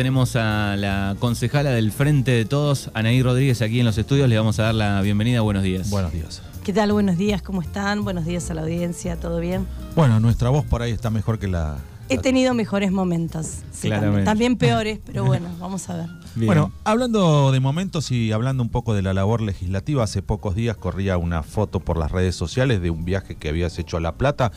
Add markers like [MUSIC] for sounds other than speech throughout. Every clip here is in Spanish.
tenemos a la concejala del Frente de Todos, Anaí Rodríguez, aquí en los estudios. Le vamos a dar la bienvenida. Buenos días. Buenos días. ¿Qué tal? Buenos días, ¿cómo están? Buenos días a la audiencia, ¿todo bien? Bueno, nuestra voz por ahí está mejor que la... He tenido mejores momentos. sí, Claramente. También, también [LAUGHS] peores, pero bueno, vamos a ver. Bien. Bueno, hablando de momentos y hablando un poco de la labor legislativa, hace pocos días corría una foto por las redes sociales de un viaje que habías hecho a La Plata.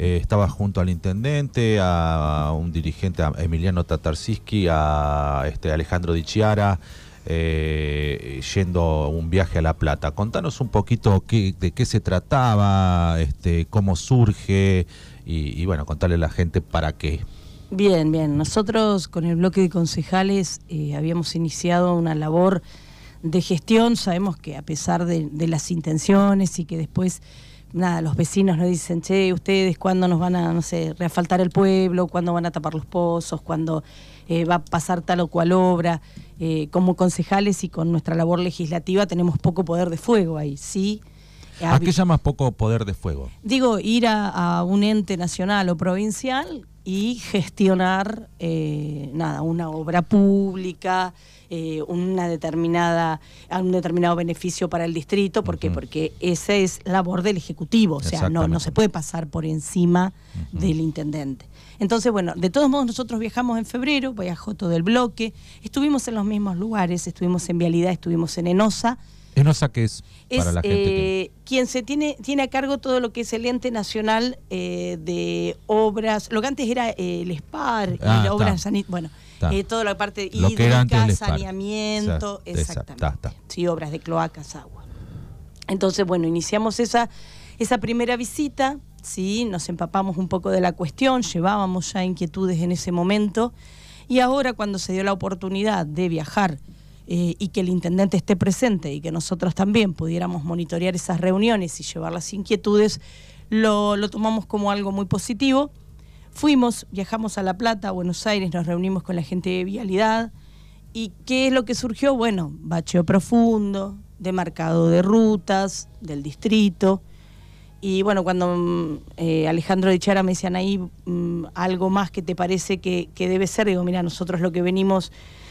Eh, estabas junto al intendente, a un dirigente, a Emiliano Tatarsiski, a este Alejandro Di Chiara, eh, yendo un viaje a La Plata. Contanos un poquito de qué se trataba, este, cómo surge y, bueno, contarle a la gente para qué. Bien, bien. Nosotros con el bloque de concejales eh, habíamos iniciado una labor de gestión. Sabemos que a pesar de las intenciones y que después, nada, los vecinos nos dicen, che, ustedes cuándo nos van a, no sé, reafaltar el pueblo, cuándo van a tapar los pozos, cuándo eh, va a pasar tal o cual obra. Eh, como concejales y con nuestra labor legislativa tenemos poco poder de fuego ahí, ¿sí? ¿A qué llamas poco poder de fuego? Digo, ir a, a un ente nacional o provincial y gestionar eh, nada, una obra pública, eh, una determinada, un determinado beneficio para el distrito, ¿por qué? Porque esa es labor del Ejecutivo, o sea, no, no se puede pasar por encima del intendente. Entonces, bueno, de todos modos nosotros viajamos en febrero, viajó todo el bloque, estuvimos en los mismos lugares, estuvimos en Vialidad, estuvimos en Enosa, Es es para la gente que... eh, quien se tiene, tiene a cargo todo lo que es el ente nacional eh, de obras, lo que antes era eh, el SPAR, y Ah, la obra está. sanit- bueno, toda la parte hídrica, saneamiento, Exacto, exactamente. Sí, obras de cloacas, agua. Entonces, bueno, iniciamos esa, esa primera visita, sí, nos empapamos un poco de la cuestión, llevábamos ya inquietudes en ese momento, y ahora cuando se dio la oportunidad de viajar eh, y que el intendente esté presente y que nosotros también pudiéramos monitorear esas reuniones y llevar las inquietudes, lo, lo tomamos como algo muy positivo. Fuimos, viajamos a La Plata, a Buenos Aires, nos reunimos con la gente de Vialidad. ¿Y qué es lo que surgió? Bueno, bacheo profundo, demarcado de rutas, del distrito. Y bueno, cuando mm, eh, Alejandro de Chara me decían ahí mm, algo más que te parece que, que debe ser, digo, mira, nosotros lo que venimos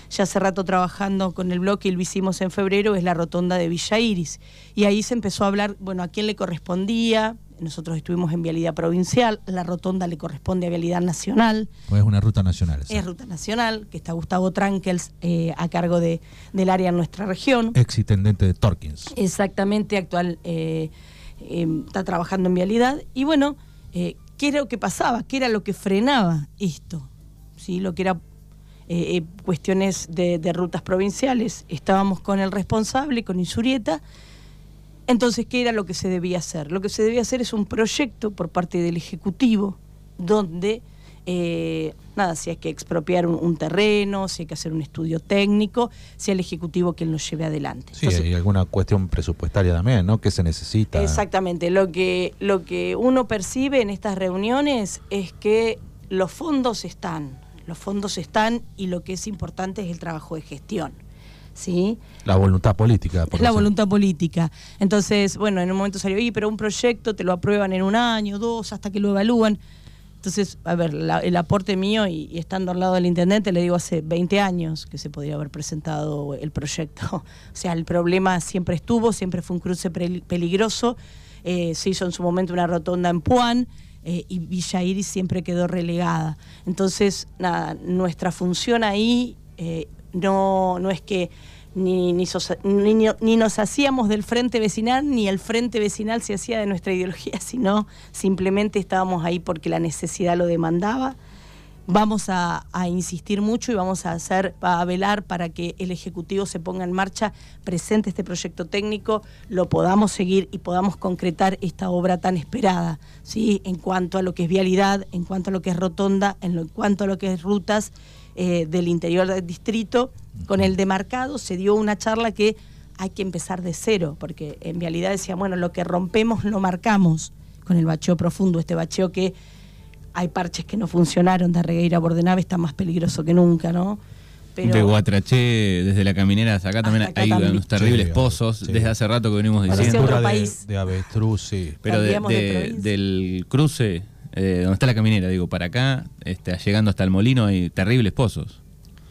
ya hace rato trabajando con el bloque y lo hicimos en febrero es la rotonda de Villa Iris. Y ahí se empezó a hablar, bueno, a quién le correspondía. Nosotros estuvimos en vialidad provincial, la rotonda le corresponde a vialidad nacional. Es una ruta nacional. Es ruta nacional, que está Gustavo Trankels eh, a cargo de, del área en nuestra región. Ex intendente de Torkins. Exactamente, actual eh, eh, está trabajando en vialidad. Y bueno, eh, ¿qué era lo que pasaba? ¿Qué era lo que frenaba esto? ¿Sí? Lo que era eh, eh, cuestiones de, de rutas provinciales. Estábamos con el responsable, con Insurieta. Entonces, ¿qué era lo que se debía hacer? Lo que se debía hacer es un proyecto por parte del Ejecutivo donde, eh, nada, si hay que expropiar un, un terreno, si hay que hacer un estudio técnico, sea el Ejecutivo quien lo lleve adelante. Sí, Entonces, hay alguna cuestión presupuestaria también, ¿no? Que se necesita. Exactamente. Lo que, lo que uno percibe en estas reuniones es que los fondos están, los fondos están y lo que es importante es el trabajo de gestión. ¿Sí? La voluntad política. por Es la voluntad política. Entonces, bueno, en un momento salió, oye, pero un proyecto te lo aprueban en un año, dos, hasta que lo evalúan. Entonces, a ver, la- el aporte mío y, y estando al lado del intendente, le digo hace 20 años que se podría haber presentado el proyecto. [LAUGHS] O sea, el problema siempre estuvo, siempre fue un cruce pel- peligroso. Eh, se hizo en su momento una rotonda en Puan eh, y Villa Iris siempre quedó relegada. Entonces, nada, nuestra función ahí eh, no, no es que ni, ni, ni nos hacíamos del frente vecinal, ni el frente vecinal se hacía de nuestra ideología, [LAUGHS] sino simplemente estábamos ahí porque la necesidad lo demandaba. Vamos a, insistir mucho y vamos a hacer, a velar para que el Ejecutivo se ponga en marcha, presente este proyecto técnico, lo podamos seguir y podamos concretar esta obra tan esperada, ¿sí? En cuanto a lo que es vialidad, en cuanto a lo que es rotonda, en, lo- cuanto a lo que es rutas eh, del interior del distrito. Con el demarcado se dio una charla que hay que empezar de cero, porque en vialidad decía, bueno, lo que rompemos lo marcamos con el bacheo profundo, este bacheo que hay parches que no funcionaron de Regueira a Bordenave, está más peligroso que nunca, ¿no? de Guatraché, desde la caminera hasta acá también acá hay también. unos terribles Sí, pozos, sí. desde hace rato que venimos diciendo. otro de, país. de avestruz, sí. Pero de- del cruce, eh, donde está la caminera, digo, para acá, este, llegando hasta el molino, hay terribles pozos.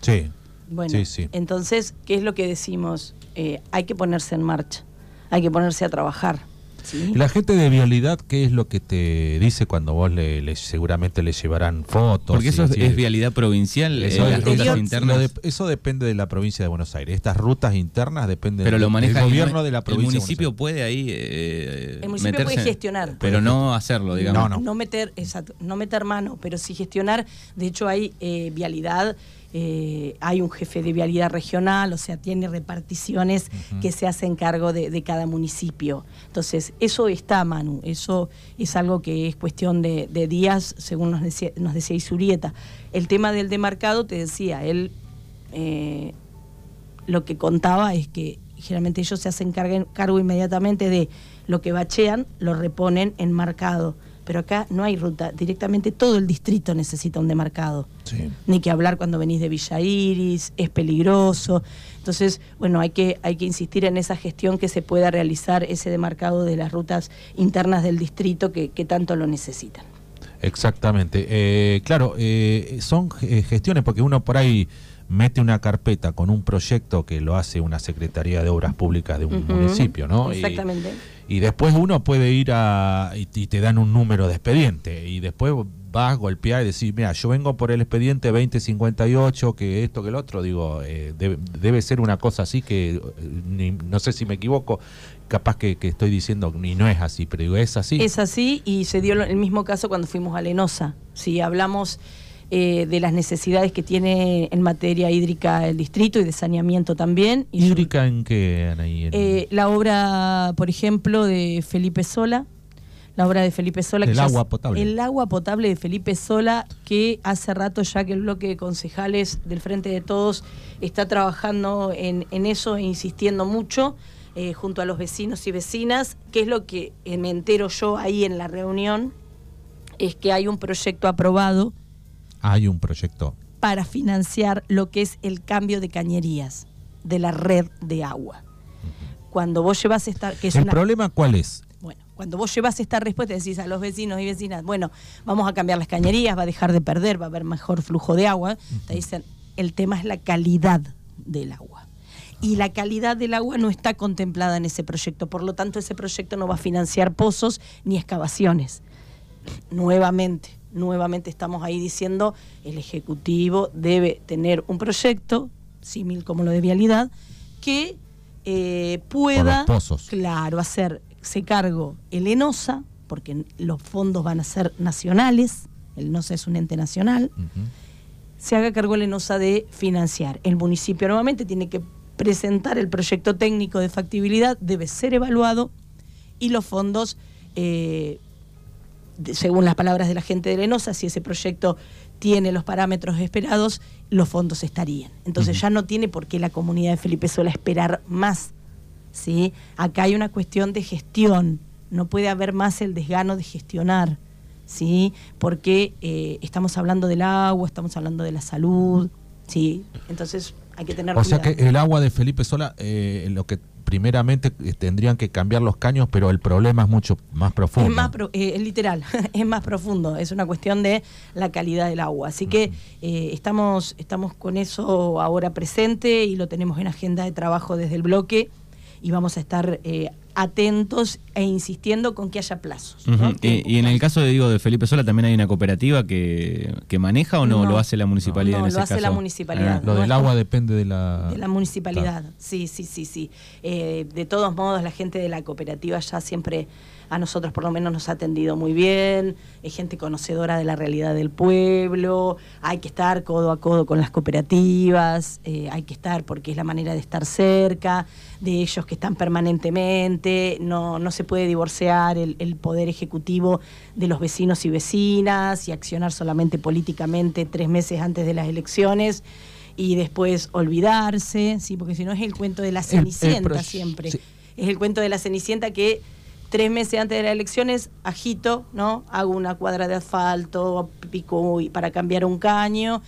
Sí. Bueno, Sí, sí. entonces, ¿qué es lo que decimos? Eh, hay que ponerse en marcha, hay que ponerse a trabajar. ¿Sí? La gente de vialidad, ¿qué es lo que te dice cuando vos le, le- seguramente le llevarán fotos? Porque eso y es, vialidad provincial, eh, Eso, las es- rutas Interior. internas. de- eso depende de la provincia de Buenos Aires. Estas rutas internas dependen pero lo maneja del el- gobierno de la El provincia. de municipio Buenos puede ahí eh, El municipio meterse, puede gestionar. pero no hacerlo, digamos. No, no. meter, exacto, no meter mano, pero sí gestionar. De hecho, hay eh, vialidad, eh, hay un jefe de vialidad regional, o sea, tiene reparticiones que se hacen cargo de, de cada municipio. Entonces, eso está, Manu, eso es algo que es cuestión de, de días, según nos decía, nos decía Isurieta. El tema del demarcado, te decía, él eh, lo que contaba es que generalmente ellos se hacen cargo inmediatamente de lo que bachean, lo reponen en marcado. Pero acá no hay ruta, directamente todo el distrito necesita un demarcado. Sí. Ni que hablar cuando venís de Villa Iris, es peligroso. Entonces, bueno, hay que, hay que insistir en esa gestión que se pueda realizar ese demarcado de las rutas internas del distrito que, que tanto lo necesitan. Exactamente. Eh, claro, eh, son eh, gestiones porque uno por ahí mete una carpeta con un proyecto que lo hace una Secretaría de Obras Públicas de un municipio, ¿no? Y- Exactamente. Y, después uno puede ir a... Y, y te dan un número de expediente y después vas, golpear y decir, mira, yo vengo por el expediente 2058, que esto, que el otro, digo, eh, debe, debe ser una cosa así que, eh, ni- no sé si me equivoco, capaz que, que estoy diciendo, ni no es así, pero digo, es así. Es así y se dio el mismo caso cuando fuimos a Lenosa. Si hablamos eh, de las necesidades que tiene en materia hídrica el distrito y de saneamiento también. ¿Hídrica en qué, Anaí? Eh, la obra, por ejemplo, de Felipe Sola. La obra de Felipe Sola. El agua potable. El agua potable de Felipe Sola, que hace rato ya que el bloque de concejales del Frente de Todos está trabajando en, en eso e insistiendo mucho eh, junto a los vecinos y vecinas. que es lo que me entero yo ahí en la reunión? Es que hay un proyecto aprobado Hay un proyecto. para financiar lo que es el cambio de cañerías de la red de agua. Cuando vos llevas esta, que es ¿El una- problema cuál es? bueno, cuando vos llevas esta respuesta, decís a los vecinos y vecinas, bueno, vamos a cambiar las cañerías, va a dejar de perder, va a haber mejor flujo de agua. Te dicen, el tema es la calidad del agua. Y la calidad del agua no está contemplada en ese proyecto, por lo tanto ese proyecto no va a financiar pozos ni excavaciones. Nuevamente, nuevamente estamos ahí diciendo, el Ejecutivo debe tener un proyecto, símil como lo de vialidad, que eh, pueda, claro, hacerse cargo el ENOSA, porque los fondos van a ser nacionales, el ENOSA es un ente nacional, se haga cargo el ENOSA de financiar. El municipio nuevamente tiene que presentar el proyecto técnico de factibilidad, debe ser evaluado y los fondos, eh, según las palabras de la gente de ENOSA, si ese proyecto tiene los parámetros esperados, los fondos estarían. Entonces ya no tiene por qué la comunidad de Felipe Sola esperar más. ¿sí? Acá hay una cuestión de gestión, no puede haber más el desgano de gestionar. ¿sí? Porque eh, estamos hablando del agua, estamos hablando de la salud, ¿sí? Entonces hay que tener O sea que el agua de Felipe Sola, eh, lo que primeramente eh, tendrían que cambiar los caños, pero el problema es mucho más profundo. Es más, pro- eh, literal, [LAUGHS] es más profundo, es una cuestión de la calidad del agua. Así que eh, estamos, estamos con eso ahora presente y lo tenemos en agenda de trabajo desde el bloque y vamos a estar eh, atentos e insistiendo con que haya plazos. Y, y en el caso de, digo, de Felipe Sola, ¿también hay una cooperativa que, que maneja o no, No. lo hace la municipalidad No, en lo hace caso? la municipalidad. Lo no del agua depende de la... De la municipalidad, sí, sí, sí, sí. Eh, de todos modos, la gente de la cooperativa ya siempre a nosotros por lo menos nos ha atendido muy bien, es gente conocedora de la realidad del pueblo, hay que estar codo a codo con las cooperativas, eh, hay que estar porque es la manera de estar cerca, de ellos que están permanentemente, no, no se puede divorciar el, el poder ejecutivo de los vecinos y vecinas y accionar solamente políticamente tres meses antes de las elecciones y después olvidarse, sí, porque si no es el cuento de la El- el cenicienta pro- siempre. sí. Es el cuento de la cenicienta que tres meses antes de las elecciones agito, ¿no? Hago una cuadra de asfalto, pico para cambiar un caño.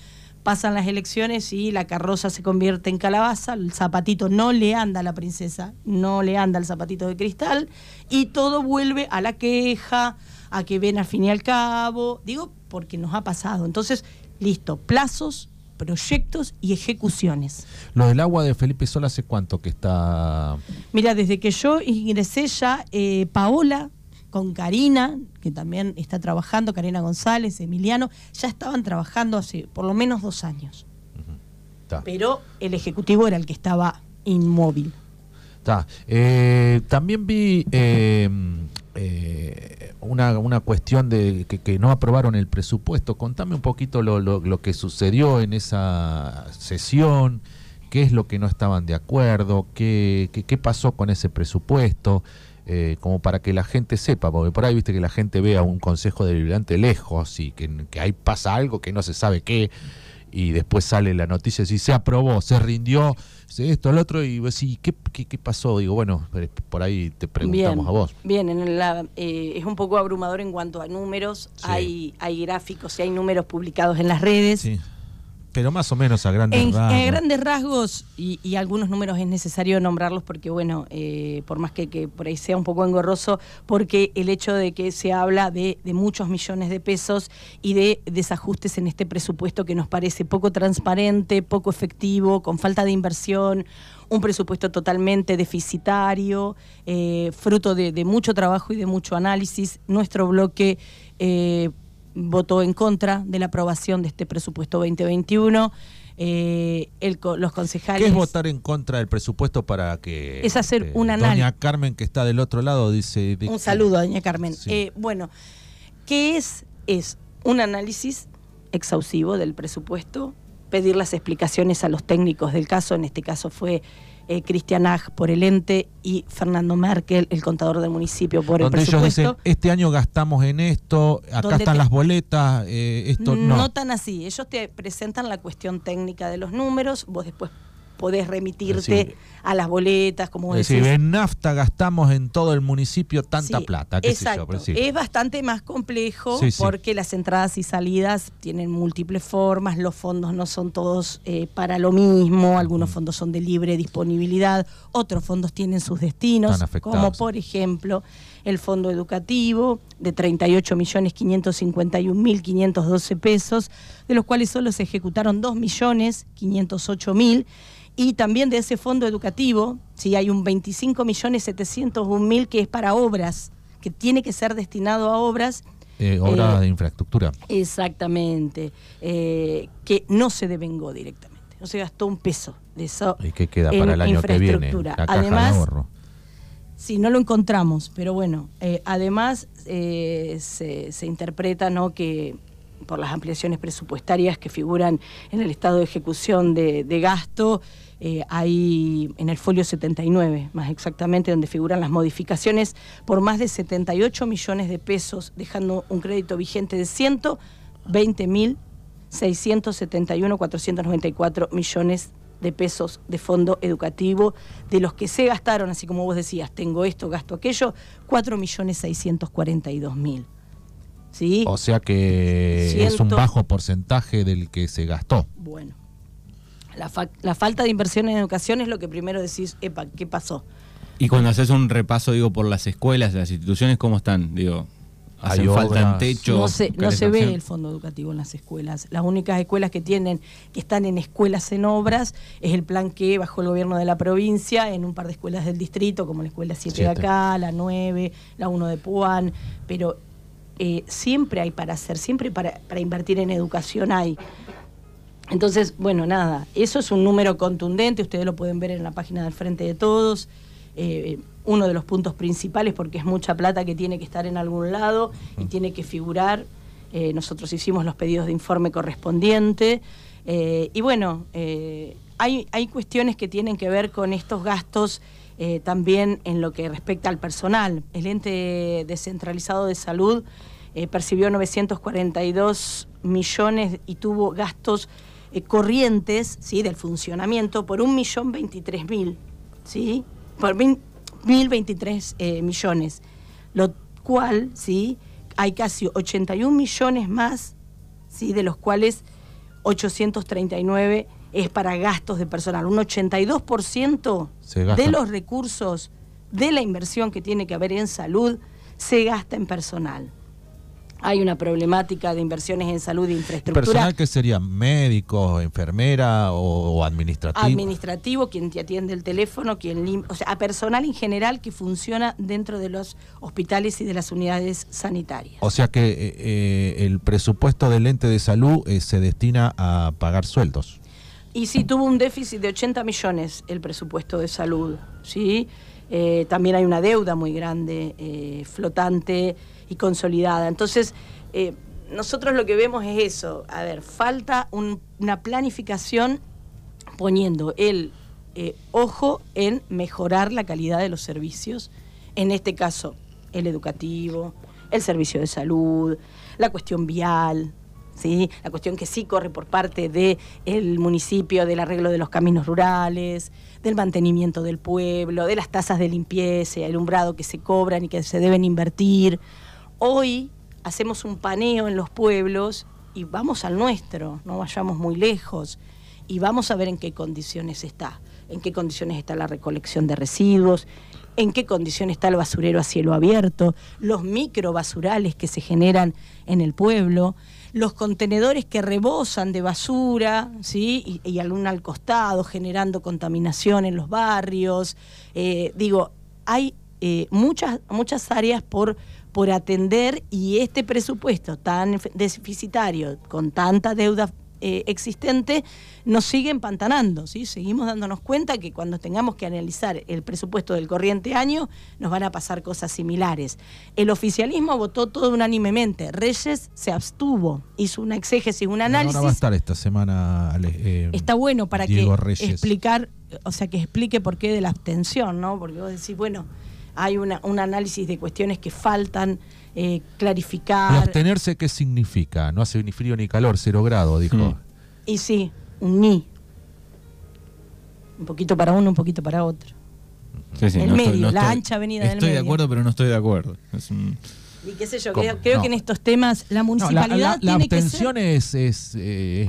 Pasan las elecciones y la carroza se convierte en calabaza, el zapatito no le anda a la princesa, no le anda el zapatito de cristal y todo vuelve a la queja, a que ven al fin y al cabo, digo, porque nos ha pasado. Entonces, listo, plazos, proyectos y ejecuciones. Lo del agua de Felipe Sol hace cuánto que está. Mira, desde que yo ingresé ya, eh, Paola con Karina, que también está trabajando, Karina González, Emiliano, ya estaban trabajando hace por lo menos dos años. Pero el ejecutivo era el que estaba inmóvil. Eh, también vi eh, eh, una, una, cuestión de que, no aprobaron el presupuesto. Contame un poquito lo, lo, que sucedió en esa sesión, qué es lo que no estaban de acuerdo, qué, qué, pasó con ese presupuesto. Como para que la gente sepa, porque por ahí viste que la gente ve a un consejo deliberante lejos y que, que ahí pasa algo que no se sabe qué, y después sale la noticia si se aprobó, se rindió, esto, el otro, y vos ¿qué, qué, pasó? Digo, bueno, por ahí te preguntamos a vos. Bien, en la, eh, es un poco abrumador en cuanto a números, hay, hay gráficos y hay números publicados en las redes. Sí pero más o menos a grandes rasgos. A grandes rasgos, y, algunos números es necesario nombrarlos porque, bueno, eh, por más que, por ahí sea un poco engorroso, porque el hecho de que se habla de, muchos millones de pesos y de desajustes en este presupuesto que nos parece poco transparente, poco efectivo, con falta de inversión, un presupuesto totalmente deficitario, eh, fruto de, mucho trabajo y de mucho análisis. Nuestro bloque... Eh, votó en contra de la aprobación de este presupuesto 2021. Eh, los concejales. ¿Qué es votar en contra del presupuesto para que. Es hacer eh, un análisis. Doña Carmen, que está del otro lado, dice. un saludo, doña Carmen. Eh, bueno, ¿qué es? Es un análisis exhaustivo del presupuesto, pedir las explicaciones a los técnicos del caso, en este caso fue eh, Cristian Ag por el ente y Fernando Merkel, el contador del municipio, por el presupuesto. Ellos dicen, este año gastamos en esto, acá están las boletas, eh, esto no. No tan así, ellos te presentan la cuestión técnica de los números, vos después podés remitirte a las boletas, como es decir, en nafta gastamos en todo el municipio tanta plata. exacto. es bastante más complejo porque las entradas y salidas tienen múltiples formas, los fondos no son todos eh, para lo mismo, algunos fondos son de libre disponibilidad, otros fondos tienen sus destinos, como por ejemplo el fondo educativo de 38.551.512 pesos, de los cuales solo se ejecutaron 2.508.000 y también de ese fondo educativo, si hay un 25 millones mil que es para obras, que tiene que ser destinado a obras. Eh, obras eh, de infraestructura. Exactamente, eh, que no se devengó directamente, no se gastó un peso de eso. ¿Y qué queda para el año que viene? además, Sí, no lo encontramos, pero bueno, además se, se interpreta ¿no? que por las ampliaciones presupuestarias que figuran en el estado de ejecución de, gasto, eh, hay en el folio 79, más exactamente, donde figuran las modificaciones por más de 78 millones de pesos, dejando un crédito vigente de 120 mil 494 millones de pesos de fondo educativo, de los que se gastaron, así como vos decías, tengo esto, gasto aquello, 4 millones mil. O sea que es un bajo porcentaje del que se gastó. Bueno, la, la, falta de inversión en educación es lo que primero decís, epa, ¿qué pasó? Y cuando haces un repaso, digo, por las escuelas, las instituciones, ¿cómo están? Digo, ¿hacen falta techo? No se, no se ve el fondo educativo en las escuelas. Las únicas escuelas que tienen, que están en escuelas en obras, es el plan que bajo el gobierno de la provincia, en un par de escuelas del distrito, como la escuela 7 de acá, la 9, la 1 de Puan, pero eh, siempre hay para hacer, siempre para, invertir en educación hay. Entonces, bueno, nada, eso es un número contundente, ustedes lo pueden ver en la página del Frente de Todos. Eh, uno de los puntos principales, porque es mucha plata que tiene que estar en algún lado y mm. tiene que figurar. Eh, nosotros hicimos los pedidos de informe correspondiente. y bueno, hay, hay cuestiones que tienen que ver con estos gastos eh, también en lo que respecta al personal. El ente descentralizado de salud eh, percibió 942 millones y tuvo gastos eh, corrientes ¿sí? del funcionamiento por 1.023.000, ¿sí? por 1.023 millones, lo cual ¿sí? hay casi 81 millones más, ¿sí? de los cuales 839 es para gastos de personal. Un 82% de los recursos de la inversión que tiene que haber en salud se gasta en personal. Hay una problemática de inversiones en salud e infraestructura. ¿Personal que sería médico, enfermera o, administrativo? Administrativo, quien te atiende el teléfono, quien o sea, a personal en general que funciona dentro de los hospitales y de las unidades sanitarias. O sea que eh, eh, el presupuesto del ente de salud eh, se destina a pagar sueldos. Y sí, tuvo un déficit de 80 millones el presupuesto de salud, ¿sí? también hay una deuda muy grande, flotante y consolidada. Entonces, eh, nosotros lo que vemos es eso. A ver, falta una planificación poniendo el eh, ojo en mejorar la calidad de los servicios, en este caso el educativo, el servicio de salud, la cuestión vial, ¿sí? la cuestión que sí corre por parte del municipio, del arreglo de los caminos rurales, del mantenimiento del pueblo, de las tasas de limpieza, el umbrado que se cobran y que se deben invertir. Hoy hacemos un paneo en los pueblos y vamos al nuestro, no vayamos muy lejos, y vamos a ver en qué condiciones está, en qué condiciones está la recolección de residuos, en qué condiciones está el basurero a cielo abierto, los microbasurales que se generan en el pueblo, los contenedores que rebosan de basura, ¿sí? y, y algún al costado, generando contaminación en los barrios. Eh, digo, hay eh, muchas, muchas áreas por por atender y este presupuesto tan deficitario, con tanta deuda eh, existente, nos sigue empantanando. ¿sí? Seguimos dándonos cuenta que cuando tengamos que analizar el presupuesto del corriente año, nos van a pasar cosas similares. El oficialismo votó todo unánimemente. Reyes se abstuvo, hizo una exégesis, un análisis. Ahora va a estar esta semana. Eh, Está bueno para que explicar, o sea, que explique por qué de la abstención, ¿no? Porque vos decís, bueno hay un análisis de cuestiones que faltan eh, clarificar. abstenerse qué significa? No hace ni frío ni calor, cero grado, dijo. Y sí, un ni. Un poquito para uno, un poquito para otro. Sí, el medio, la ancha avenida del medio. Estoy de acuerdo, pero no estoy de acuerdo. Y qué sé yo, creo, que en estos temas la municipalidad la, abstención es, es,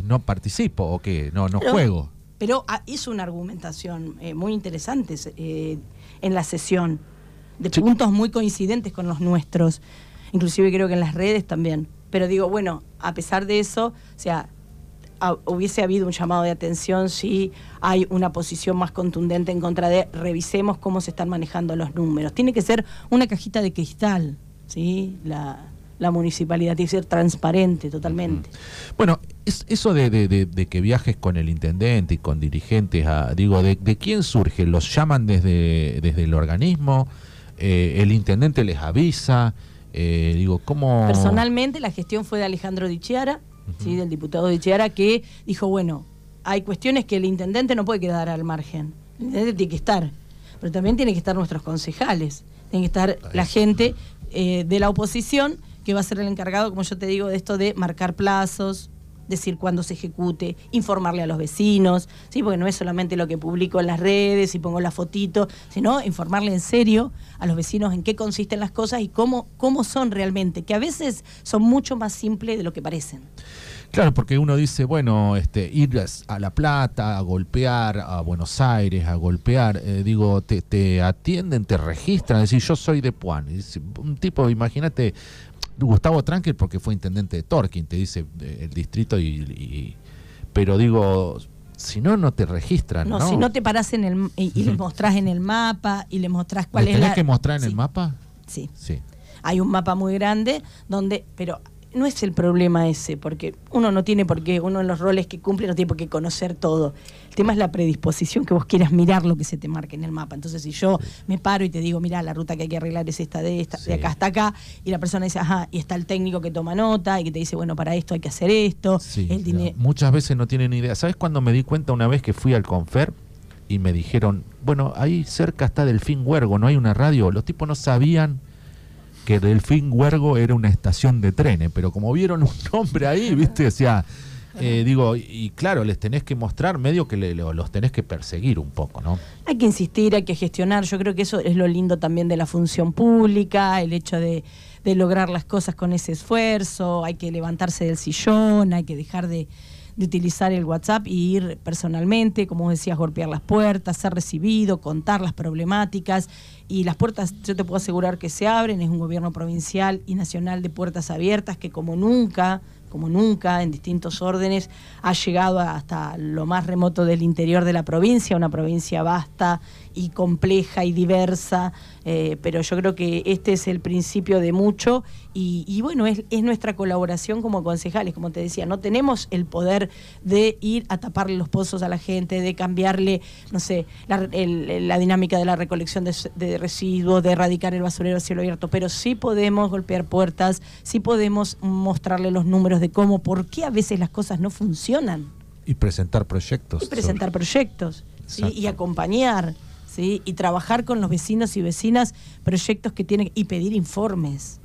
no participo o qué, no, no juego. Pero ah, hizo una argumentación eh, muy interesante eh, en la sesión de puntos muy coincidentes con los nuestros, inclusive creo que en las redes también. Pero digo, bueno, a pesar de eso, o sea, hubiese habido un llamado de atención si hay una posición más contundente en contra de revisemos cómo se están manejando los números. Tiene que ser una cajita de cristal, ¿sí? La, municipalidad tiene que ser transparente totalmente. Bueno, es, eso de, que viajes con el intendente y con dirigentes, digo, de, quién surge? ¿Los llaman desde, desde el organismo? Eh, el intendente les avisa, eh, digo, ¿cómo...? Personalmente la gestión fue de Alejandro Dichiara, ¿sí? del diputado Dichiara, que dijo, bueno, hay cuestiones que el intendente no puede quedar al margen, el intendente tiene que estar, pero también tienen que estar nuestros concejales, tiene que estar la gente eh, de la oposición que va a ser el encargado, como yo te digo, de esto de marcar plazos, decir cuándo se ejecute, informarle a los vecinos, ¿sí? porque no es solamente lo que publico en las redes y pongo la fotito, sino informarle en serio a los vecinos en qué consisten las cosas y cómo, cómo son realmente, que a veces son mucho más simples de lo que parecen. Claro, porque uno dice, bueno, este, ir a La Plata, a golpear, a Buenos Aires, a golpear, eh, digo, te, te, atienden, te registran, decir, yo soy de Puan. Un tipo, imagínate, Gustavo Tranquil porque fue intendente de Torquín, te dice el distrito y, pero digo si no no te registran no, si no te parás en el y, le mostrás en el mapa y le mostrás cuál es la que mostrar en el mapa sí. Sí. Hay un mapa muy grande donde pero no es el problema ese, porque uno no tiene por qué, uno en los roles que cumple no tiene por qué conocer todo. El tema es la predisposición que vos quieras mirar lo que se te marque en el mapa. Entonces, si yo me paro y te digo, mira, la ruta que hay que arreglar es esta de esta, de acá hasta acá, y la persona dice, ajá, y está el técnico que toma nota y que te dice, bueno, para esto hay que hacer esto. Muchas veces no tienen idea. ¿Sabes cuando me di cuenta una vez que fui al Confer? Y me dijeron, bueno, ahí cerca está Delfín Huergo, no hay una radio. Los tipos no sabían que Delfín Huergo era una estación de trenes, pero como vieron un nombre ahí, ¿viste? O sea, eh, digo, y claro, les tenés que mostrar medio que los tenés que perseguir un poco, ¿no? Hay que insistir, hay que gestionar. Yo creo que eso es lo lindo también de la función pública, el hecho de, lograr las cosas con ese esfuerzo, hay que levantarse del sillón, hay que dejar de, de utilizar el WhatsApp y ir personalmente, como decías, golpear las puertas, ser recibido, contar las problemáticas. Y las puertas, yo te puedo asegurar que se abren, es un gobierno provincial y nacional de puertas abiertas que como nunca como nunca, en distintos órdenes, ha llegado hasta lo más remoto del interior de la provincia, una provincia vasta y compleja y diversa, eh, pero yo creo que este es el principio de mucho y, bueno, es, nuestra colaboración como concejales, como te decía, no tenemos el poder de ir a taparle los pozos a la gente, de cambiarle, no sé, la, dinámica de la recolección de, residuos, de erradicar el basurero a cielo abierto, pero sí podemos golpear puertas, sí podemos mostrarle los números de cómo, por qué a veces las cosas no funcionan. Y presentar proyectos. Y presentar proyectos, y acompañar. Y trabajar con los vecinos y vecinas proyectos que tienen y pedir informes.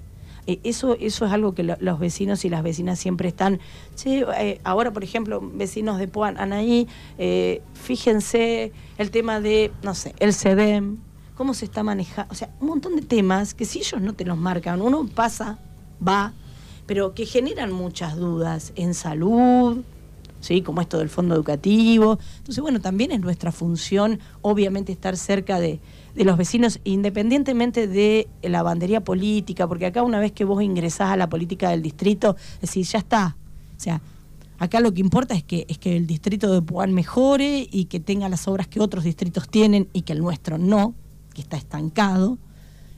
Eh, eso, eso es algo que los vecinos y las vecinas siempre están. Eh, ahora, por ejemplo, vecinos de Puan, Anaí, eh, fíjense el tema de, no sé, el CEDEM, cómo se está manejando. O sea, un montón de temas que si ellos no te los marcan, uno pasa, va, pero que generan muchas dudas en salud, ¿sí? como esto del fondo educativo. Entonces, bueno, también es nuestra función, obviamente, estar cerca de, los vecinos, independientemente de la bandería política, porque acá una vez que vos ingresás a la política del distrito, decís, ya está. O sea, acá lo que importa es que, es que el distrito de Puan mejore y que tenga las obras que otros distritos tienen y que el nuestro no, que está estancado.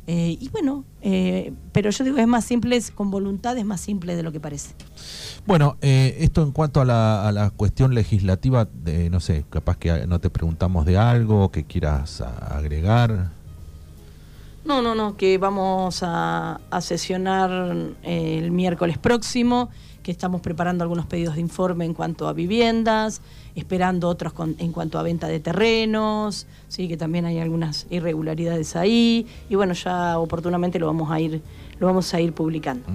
Eh, y bueno, eh, pero yo digo, es más simple, con voluntad es más simple de lo que parece. Bueno, eh, esto en cuanto a la, cuestión legislativa, de, no sé, capaz que no te preguntamos de algo que quieras agregar. No, no, no, que vamos a, a sesionar el miércoles próximo que estamos preparando algunos pedidos de informe en cuanto a viviendas, esperando otros en cuanto a venta de terrenos, sí, que también hay algunas irregularidades ahí y bueno, ya oportunamente lo vamos a ir lo vamos a ir publicando.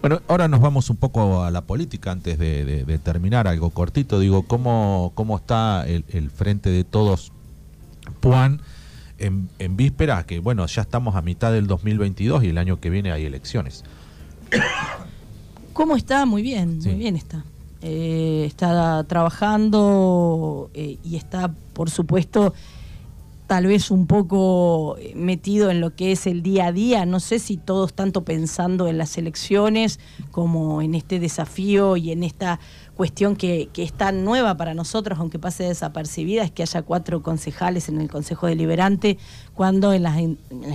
Bueno, ahora nos vamos un poco a la política antes de, terminar, algo cortito. Digo, ¿cómo, cómo está el, frente de todos, Juan, en, en víspera? Que bueno, ya estamos a mitad del 2022 y el año que viene hay elecciones. ¿Cómo está? Muy bien, muy bien está. Eh, está trabajando eh, y está, por supuesto, tal vez un poco metido en lo que es el día a día. No sé si todos tanto pensando en las elecciones como en este desafío y en esta cuestión que, es tan nueva para nosotros, aunque pase desapercibida, es que haya cuatro concejales en el Consejo Deliberante, cuando en las,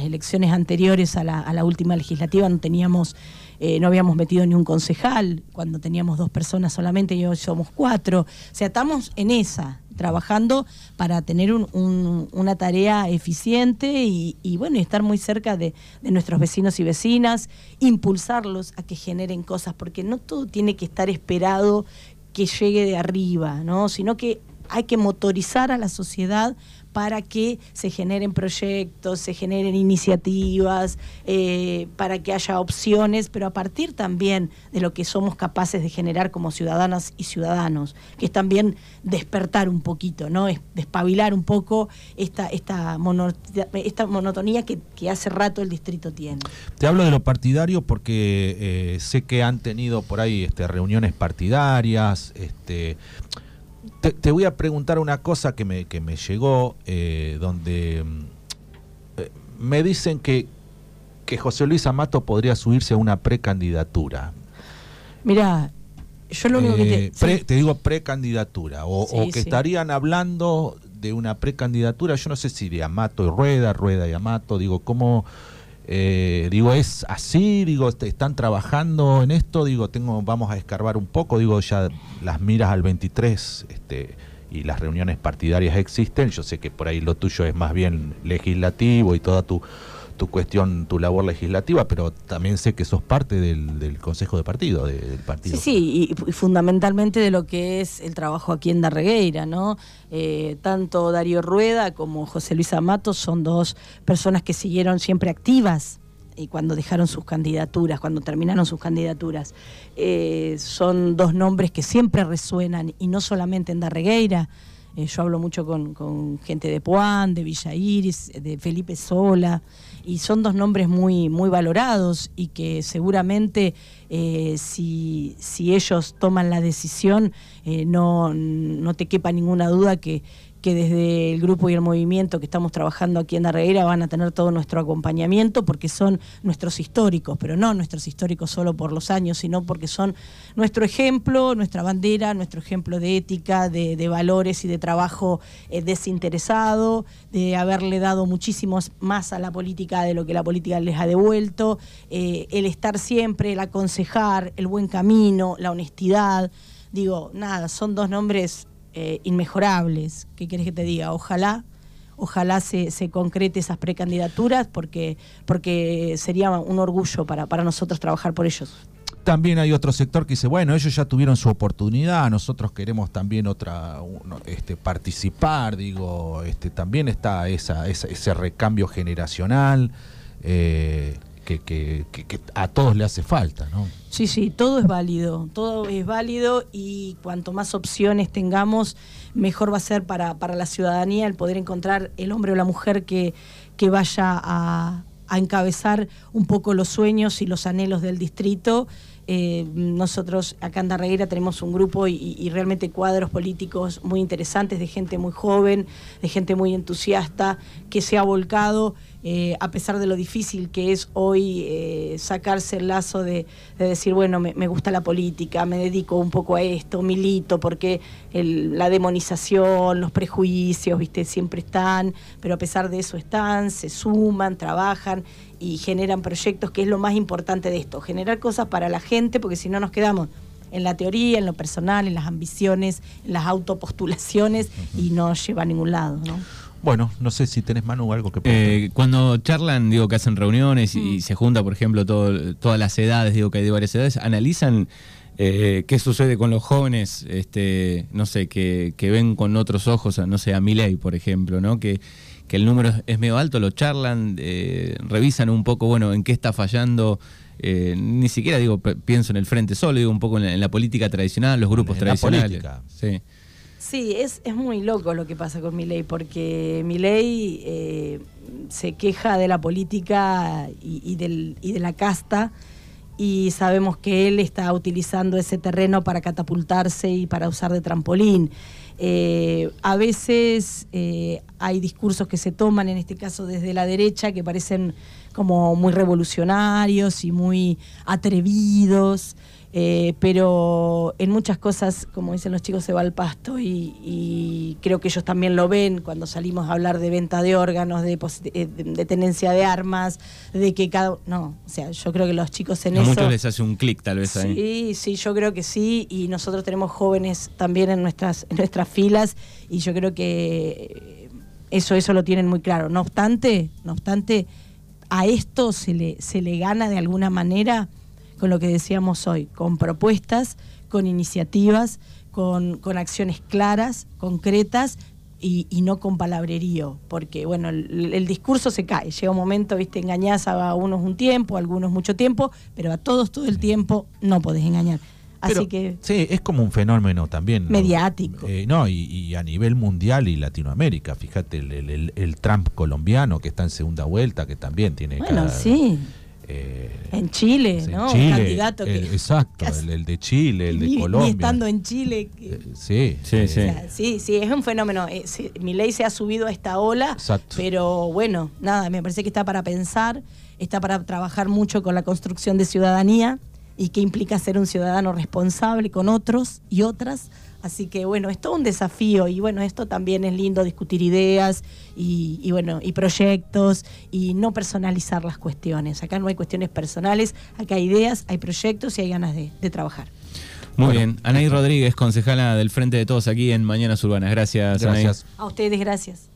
elecciones anteriores a la última legislativa no teníamos eh, no habíamos metido ni un concejal, cuando teníamos dos personas solamente y hoy somos cuatro. O sea, estamos en esa, trabajando para tener una tarea eficiente y, bueno, estar muy cerca de, de, nuestros vecinos y vecinas, impulsarlos a que generen cosas, porque no todo tiene que estar esperado que llegue de arriba, ¿no? Sino que hay que motorizar a la sociedad para que se generen proyectos, se generen iniciativas, eh, para que haya opciones, pero a partir también de lo que somos capaces de generar como ciudadanas y ciudadanos, que es también despertar un poquito, ¿no? Es despabilar un poco esta, esta, esta monotonía que, hace rato el distrito tiene. Te hablo de lo partidario porque eh, sé que han tenido por ahí este, reuniones partidarias, este te, voy a preguntar una cosa que me, que me llegó, eh, donde mm, eh, me dicen que, que José Luis Amato podría subirse a una precandidatura. Mira, yo lo único que te... Eh, te digo precandidatura, o, o que estarían hablando de una precandidatura, yo no sé si de Amato y Rueda, Rueda y Amato, digo, ¿cómo eh, digo, es así, digo, están trabajando en esto, digo, tengo, vamos a escarbar un poco, digo, ya las miras al 23 este, y las reuniones partidarias existen, yo sé que por ahí lo tuyo es más bien legislativo y toda tu tu cuestión, tu labor legislativa, pero también sé que sos parte del, Consejo de Partido, del partido. Sí, sí, y, fundamentalmente de lo que es el trabajo aquí en Darregueira, ¿no? Eh, tanto Darío Rueda como José Luis Amato son dos personas que siguieron siempre activas y cuando dejaron sus candidaturas, cuando terminaron sus candidaturas. Eh, son dos nombres que siempre resuenan y no solamente en Darregueira, Eh, yo hablo mucho con, gente de Puan, de Villa Iris, de Felipe Sola, y son dos nombres muy, muy valorados y que seguramente eh, si, si, ellos toman la decisión, eh, no, no te quepa ninguna duda que, que desde el grupo y el movimiento que estamos trabajando aquí en Darreguera van a tener todo nuestro acompañamiento porque son nuestros históricos, pero no nuestros históricos solo por los años, sino porque son nuestro ejemplo, nuestra bandera, nuestro ejemplo de ética, de, valores y de trabajo eh, desinteresado, de haberle dado muchísimos más a la política de lo que la política les ha devuelto, eh, el estar siempre, el aconsejar, el buen camino, la honestidad. Digo, nada, son dos nombres eh, inmejorables. ¿Qué quieres que te diga? Ojalá, ojalá se, se, concrete esas precandidaturas porque, porque sería un orgullo para, para nosotros trabajar por ellos. También hay otro sector que dice, bueno, ellos ya tuvieron su oportunidad, nosotros queremos también otra, este, participar, digo, este, también está esa, ese recambio generacional. Eh, que, a todos le hace falta, ¿no? Sí, sí, todo es válido, todo es válido y cuanto más opciones tengamos, mejor va a ser para, para la ciudadanía el poder encontrar el hombre o la mujer que, que vaya a, encabezar un poco los sueños y los anhelos del distrito eh, nosotros acá en Darreguera tenemos un grupo y, realmente cuadros políticos muy interesantes, de gente muy joven, de gente muy entusiasta, que se ha volcado, eh, a pesar de lo difícil que es hoy eh, sacarse el lazo de, decir, bueno, me, gusta la política, me dedico un poco a esto, milito, porque la demonización, los prejuicios, viste, siempre están, pero a pesar de eso están, se suman, trabajan y generan proyectos, que es lo más importante de esto, generar cosas para la gente, porque si no nos quedamos en la teoría, en lo personal, en las ambiciones, en las autopostulaciones y no lleva a ningún lado, ¿no? Bueno, no sé si tenés, Manu, algo que eh, Cuando charlan, digo, que hacen reuniones y, mm. se junta, por ejemplo, todo, todas las edades, digo que hay de varias edades, analizan eh, qué sucede con los jóvenes, este, no sé, que, que ven con otros ojos, no sé, a Miley, por ejemplo, ¿no? Que, que el número es medio alto, lo charlan, eh, revisan un poco, bueno, en qué está fallando. Eh, ni siquiera digo, pienso en el frente solo, digo un poco en la, política tradicional, los grupos tradicionales. sí. Sí, es, es muy loco lo que pasa con Milei, porque Milei eh, se queja de la política y, del, y de la casta, y sabemos que él está utilizando ese terreno para catapultarse y para usar de trampolín. Eh, a veces eh, hay discursos que se toman, en este caso desde la derecha, que parecen como muy revolucionarios y muy atrevidos. Eh, pero en muchas cosas, como dicen los chicos, se va al pasto y, creo que ellos también lo ven cuando salimos a hablar de venta de órganos, de, de, tenencia de armas, de que cada... No, o sea, yo creo que los chicos en eso... A muchos les hace un clic tal vez ahí. Sí, sí, yo creo que sí y nosotros tenemos jóvenes también en nuestras, en nuestras filas y yo creo que eso, eso lo tienen muy claro. No obstante, no obstante, a esto se le, se le gana de alguna manera con lo que decíamos hoy, con propuestas, con iniciativas, con, con acciones claras, concretas y, no con palabrerío, porque bueno, el, discurso se cae, llega un momento, viste, engañás a unos un tiempo, a algunos mucho tiempo, pero a todos todo el tiempo no podés engañar. Así que sí, es como un fenómeno también mediático. Eh, no, y, a nivel mundial y Latinoamérica, fíjate el, Trump colombiano que está en segunda vuelta, que también tiene bueno, sí. Eh, en Chile, ¿no? candidato que. exacto, el, de Chile, el de Colombia. estando en Chile. Eh, sí, sí, sí. sí, sí, es un fenómeno. Eh, mi ley se ha subido a esta ola, pero bueno, nada, me parece que está para pensar, está para trabajar mucho con la construcción de ciudadanía y que implica ser un ciudadano responsable con otros y otras Así que bueno, es todo un desafío y bueno, esto también es lindo discutir ideas y, bueno, y proyectos y no personalizar las cuestiones. Acá no hay cuestiones personales, acá hay ideas, hay proyectos y hay ganas de, trabajar. Muy bien. Anaí Rodríguez, concejala del Frente de Todos aquí en Mañanas Urbanas. Gracias, gracias. A ustedes, gracias.